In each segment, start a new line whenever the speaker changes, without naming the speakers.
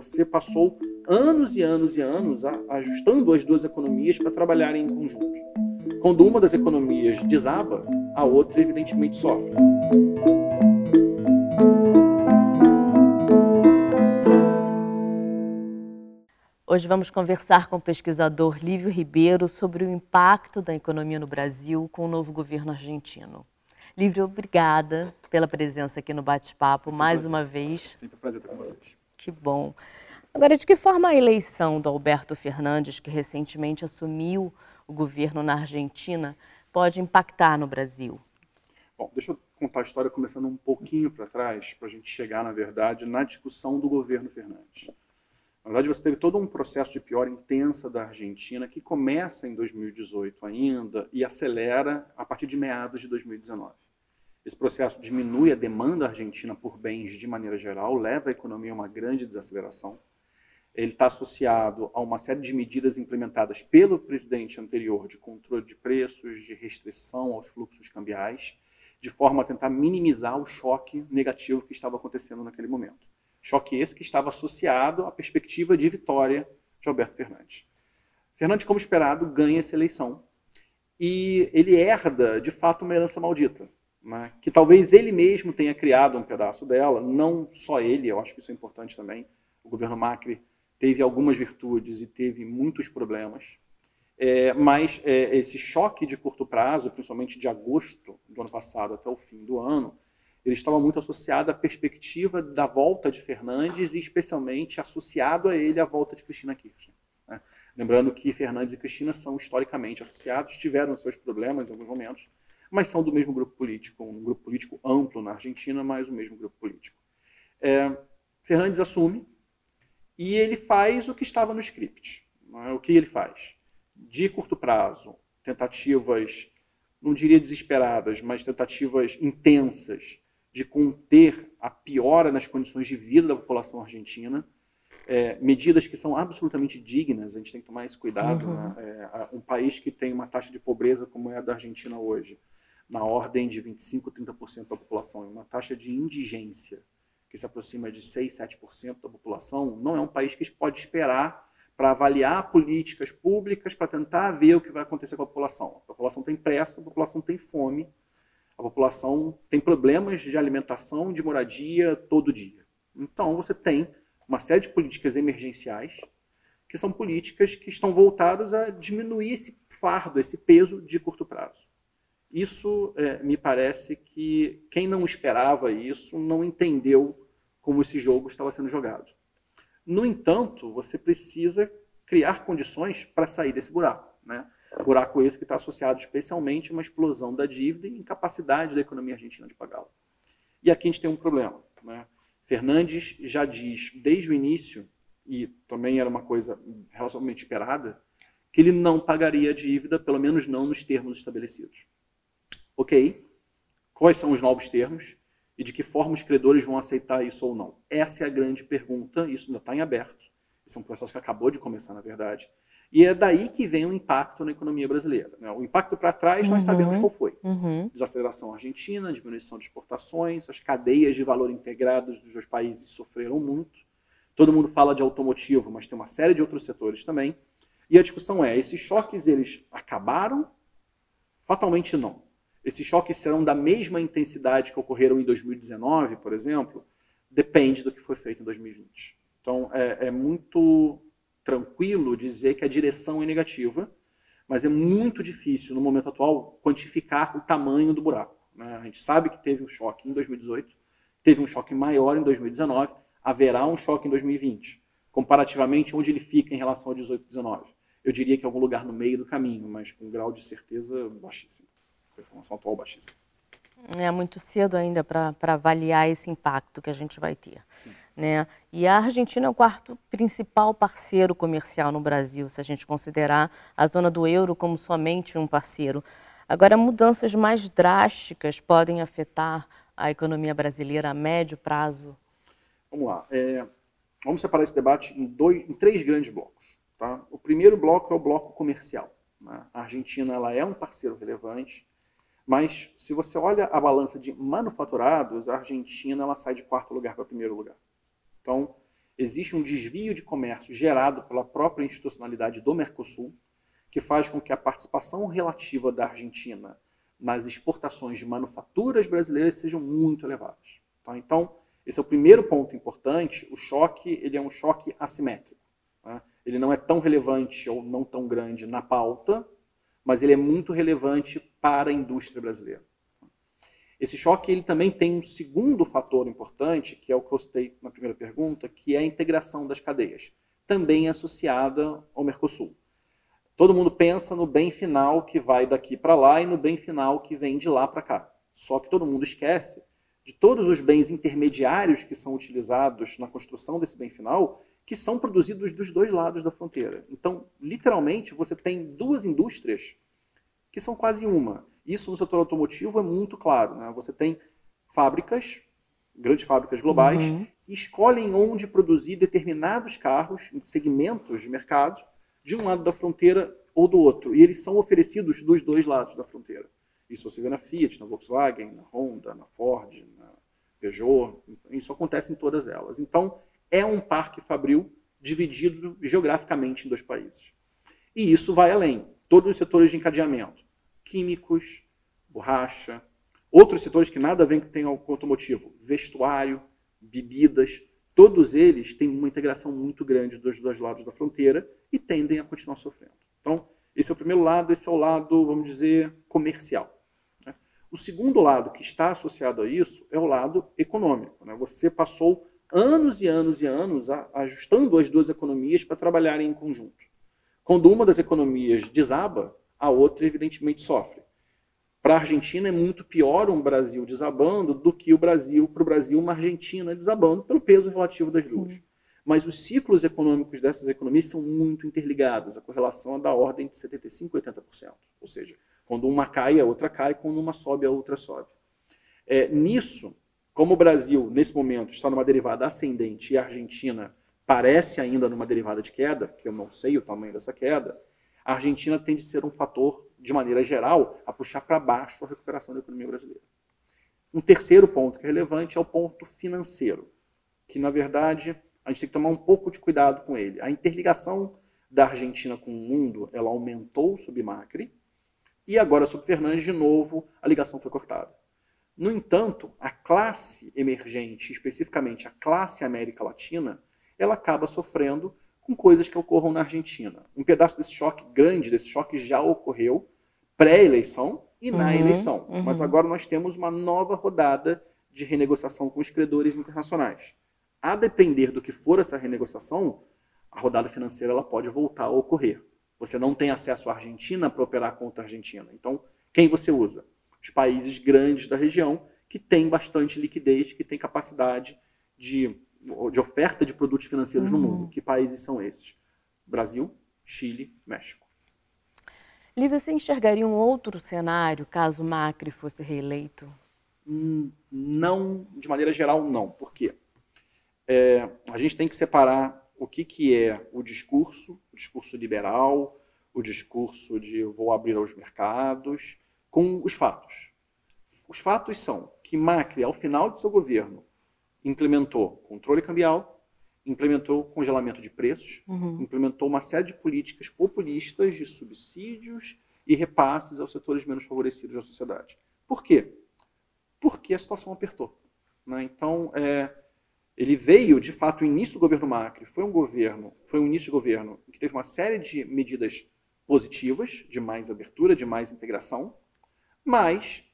Você passou anos e anos e anos ajustando as duas economias para trabalharem em conjunto. Quando uma das economias desaba, a outra evidentemente sofre.
Hoje vamos conversar com o pesquisador Lívio Ribeiro sobre o impacto da economia no Brasil com o novo governo argentino. Lívio, obrigada pela presença aqui no bate-papo mais uma vez.
Sempre um prazer estar com vocês.
Que bom. Agora, de que forma a eleição do Alberto Fernandes, que recentemente assumiu o governo na Argentina, pode impactar no Brasil?
Bom, deixa eu contar a história começando um pouquinho para trás, para a gente chegar, na verdade, na discussão do governo Fernandes. Na verdade, você teve todo um processo de pior intensa da Argentina que começa em 2018 ainda e acelera a partir de meados de 2019. Esse processo diminui a demanda argentina por bens de maneira geral, leva a economia a uma grande desaceleração. Ele está associado a uma série de medidas implementadas pelo presidente anterior de controle de preços, de restrição aos fluxos cambiais, de forma a tentar minimizar o choque negativo que estava acontecendo naquele momento. Choque esse que estava associado à perspectiva de vitória de Alberto Fernandes. Fernandes, como esperado, ganha essa eleição e ele herda, de fato, uma herança maldita, né? que talvez ele mesmo tenha criado um pedaço dela, não só ele, eu acho que isso é importante também. O governo Macri teve algumas virtudes e teve muitos problemas, é, mas é, esse choque de curto prazo, principalmente de agosto do ano passado até o fim do ano, ele estava muito associado à perspectiva da volta de Fernandes e especialmente associado a ele a volta de Cristina Kirchner. Né? Lembrando que Fernandes e Cristina são historicamente associados, tiveram seus problemas em alguns momentos, mas são do mesmo grupo político, um grupo político amplo na Argentina, mas o mesmo grupo político. É, Fernandes assume e ele faz o que estava no script. É? O que ele faz? De curto prazo, tentativas, não diria desesperadas, mas tentativas intensas de conter a piora nas condições de vida da população argentina, é, medidas que são absolutamente dignas, a gente tem que tomar esse cuidado. Uhum. Né? É, um país que tem uma taxa de pobreza como é a da Argentina hoje, na ordem de 25, 30% da população, e uma taxa de indigência que se aproxima de 6, 7% da população, não é um país que pode esperar para avaliar políticas públicas, para tentar ver o que vai acontecer com a população. A população tem pressa, a população tem fome, a população tem problemas de alimentação, de moradia todo dia. Então, você tem uma série de políticas emergenciais que são políticas que estão voltadas a diminuir esse fardo, esse peso de curto prazo. Isso é, me parece que quem não esperava isso não entendeu como esse jogo estava sendo jogado. No entanto, você precisa criar condições para sair desse buraco. Né? Buraco esse que está associado especialmente a uma explosão da dívida e incapacidade da economia argentina de pagá-la. E aqui a gente tem um problema. Né? Fernandes já diz desde o início, e também era uma coisa relativamente esperada, que ele não pagaria a dívida, pelo menos não nos termos estabelecidos. Ok, quais são os novos termos e de que forma os credores vão aceitar isso ou não? Essa é a grande pergunta, isso ainda está em aberto. Esse é um processo que acabou de começar, na verdade. E é daí que vem o impacto na economia brasileira. Né? O impacto para trás, nós uhum, sabemos qual foi. Uhum. Desaceleração argentina, diminuição de exportações, as cadeias de valor integradas dos dois países sofreram muito. Todo mundo fala de automotivo, mas tem uma série de outros setores também. E a discussão é, esses choques, eles acabaram? Fatalmente não. Esses choques serão da mesma intensidade que ocorreram em 2019, por exemplo? Depende do que foi feito em 2020. Então, é, é muito tranquilo dizer que a direção é negativa, mas é muito difícil, no momento atual, quantificar o tamanho do buraco. Né? A gente sabe que teve um choque em 2018, teve um choque maior em 2019, haverá um choque em 2020. Comparativamente, onde ele fica em relação a 18 e 19? Eu diria que em algum lugar no meio do caminho, mas com um grau de certeza baixíssimo. Informação atual baixíssima.
É muito cedo ainda para avaliar esse impacto que a gente vai ter. Né? E a Argentina é o quarto principal parceiro comercial no Brasil, se a gente considerar a zona do euro como somente um parceiro. Agora, mudanças mais drásticas podem afetar a economia brasileira a médio prazo?
Vamos lá. É, vamos separar esse debate em, dois, em três grandes blocos. Tá? O primeiro bloco é o bloco comercial. Né? A Argentina ela é um parceiro relevante mas se você olha a balança de manufaturados, a Argentina ela sai de quarto lugar para primeiro lugar. Então, existe um desvio de comércio gerado pela própria institucionalidade do Mercosul, que faz com que a participação relativa da Argentina nas exportações de manufaturas brasileiras sejam muito elevadas. Tá? Então, esse é o primeiro ponto importante. O choque ele é um choque assimétrico. Né? Ele não é tão relevante ou não tão grande na pauta, mas ele é muito relevante para a indústria brasileira. Esse choque ele também tem um segundo fator importante, que é o que eu citei na primeira pergunta, que é a integração das cadeias, também associada ao Mercosul. Todo mundo pensa no bem final que vai daqui para lá e no bem final que vem de lá para cá. Só que todo mundo esquece de todos os bens intermediários que são utilizados na construção desse bem final, que são produzidos dos dois lados da fronteira. Então, literalmente, você tem duas indústrias que são quase uma. Isso no setor automotivo é muito claro. Né? Você tem fábricas, grandes fábricas globais, uhum. que escolhem onde produzir determinados carros segmentos de mercado, de um lado da fronteira ou do outro. E eles são oferecidos dos dois lados da fronteira. Isso você vê na Fiat, na Volkswagen, na Honda, na Ford, na Peugeot. Isso acontece em todas elas. Então, é um parque fabril dividido geograficamente em dois países. E isso vai além. Todos os setores de encadeamento químicos, borracha, outros setores que nada a ver com o automotivo, vestuário, bebidas, todos eles têm uma integração muito grande dos dois lados da fronteira e tendem a continuar sofrendo. Então, esse é o primeiro lado, esse é o lado, vamos dizer, comercial. Né? O segundo lado que está associado a isso é o lado econômico. Né? Você passou anos e anos e anos ajustando as duas economias para trabalharem em conjunto. Quando uma das economias desaba, a outra evidentemente sofre. Para a Argentina é muito pior um Brasil desabando do que o Brasil para o Brasil uma Argentina desabando pelo peso relativo das duas. Sim. Mas os ciclos econômicos dessas economias são muito interligados. A correlação é da ordem de 75% a 80%. Ou seja, quando uma cai, a outra cai, quando uma sobe, a outra sobe. É, nisso, como o Brasil, nesse momento, está numa derivada ascendente e a Argentina parece ainda numa derivada de queda, que eu não sei o tamanho dessa queda, a Argentina tende a ser um fator, de maneira geral, a puxar para baixo a recuperação da economia brasileira. Um terceiro ponto que é relevante é o ponto financeiro, que na verdade a gente tem que tomar um pouco de cuidado com ele. A interligação da Argentina com o mundo, ela aumentou sob Macri, e agora sob Fernandes, de novo, a ligação foi cortada. No entanto, a classe emergente, especificamente a classe América Latina, ela acaba sofrendo com coisas que ocorram na Argentina. Um pedaço desse choque grande, desse choque já ocorreu pré-eleição e na uhum, eleição. Uhum. Mas agora nós temos uma nova rodada de renegociação com os credores internacionais. A depender do que for essa renegociação, a rodada financeira ela pode voltar a ocorrer. Você não tem acesso à Argentina para operar contra a Argentina. Então, quem você usa? Os países grandes da região que têm bastante liquidez, que têm capacidade de de oferta de produtos financeiros uhum. no mundo. Que países são esses? Brasil, Chile, México.
Lívia, você enxergaria um outro cenário caso Macri fosse reeleito?
Hum, não, de maneira geral, não. Por quê? É, a gente tem que separar o que, que é o discurso, o discurso liberal, o discurso de vou abrir aos mercados, com os fatos. Os fatos são que Macri, ao final de seu governo, implementou controle cambial, implementou congelamento de preços, uhum. implementou uma série de políticas populistas de subsídios e repasses aos setores menos favorecidos da sociedade. Por quê? Porque a situação apertou. Né? Então, é, ele veio, de fato, o início do governo Macri foi um governo, foi um início de governo que teve uma série de medidas positivas, de mais abertura, de mais integração, mas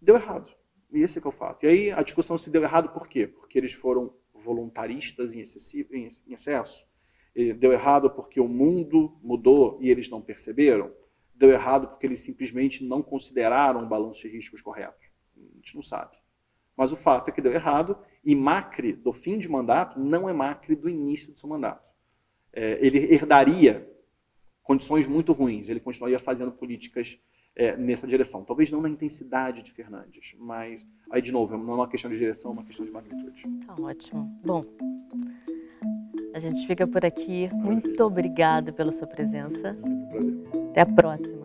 deu errado. E esse é, é o fato. E aí a discussão se deu errado por quê? Porque eles foram voluntaristas em, excessivo, em excesso. E deu errado porque o mundo mudou e eles não perceberam. Deu errado porque eles simplesmente não consideraram o balanço de riscos correto. A gente não sabe. Mas o fato é que deu errado e Macri, do fim de mandato, não é Macri do início do seu mandato. É, ele herdaria condições muito ruins, ele continuaria fazendo políticas é, nessa direção. Talvez não na intensidade de Fernandes, mas aí de novo, não é uma questão de direção, é uma questão de magnitude.
Tá ótimo. Bom, a gente fica por aqui. Muito obrigada pela sua presença.
Sempre um prazer.
Até a próxima.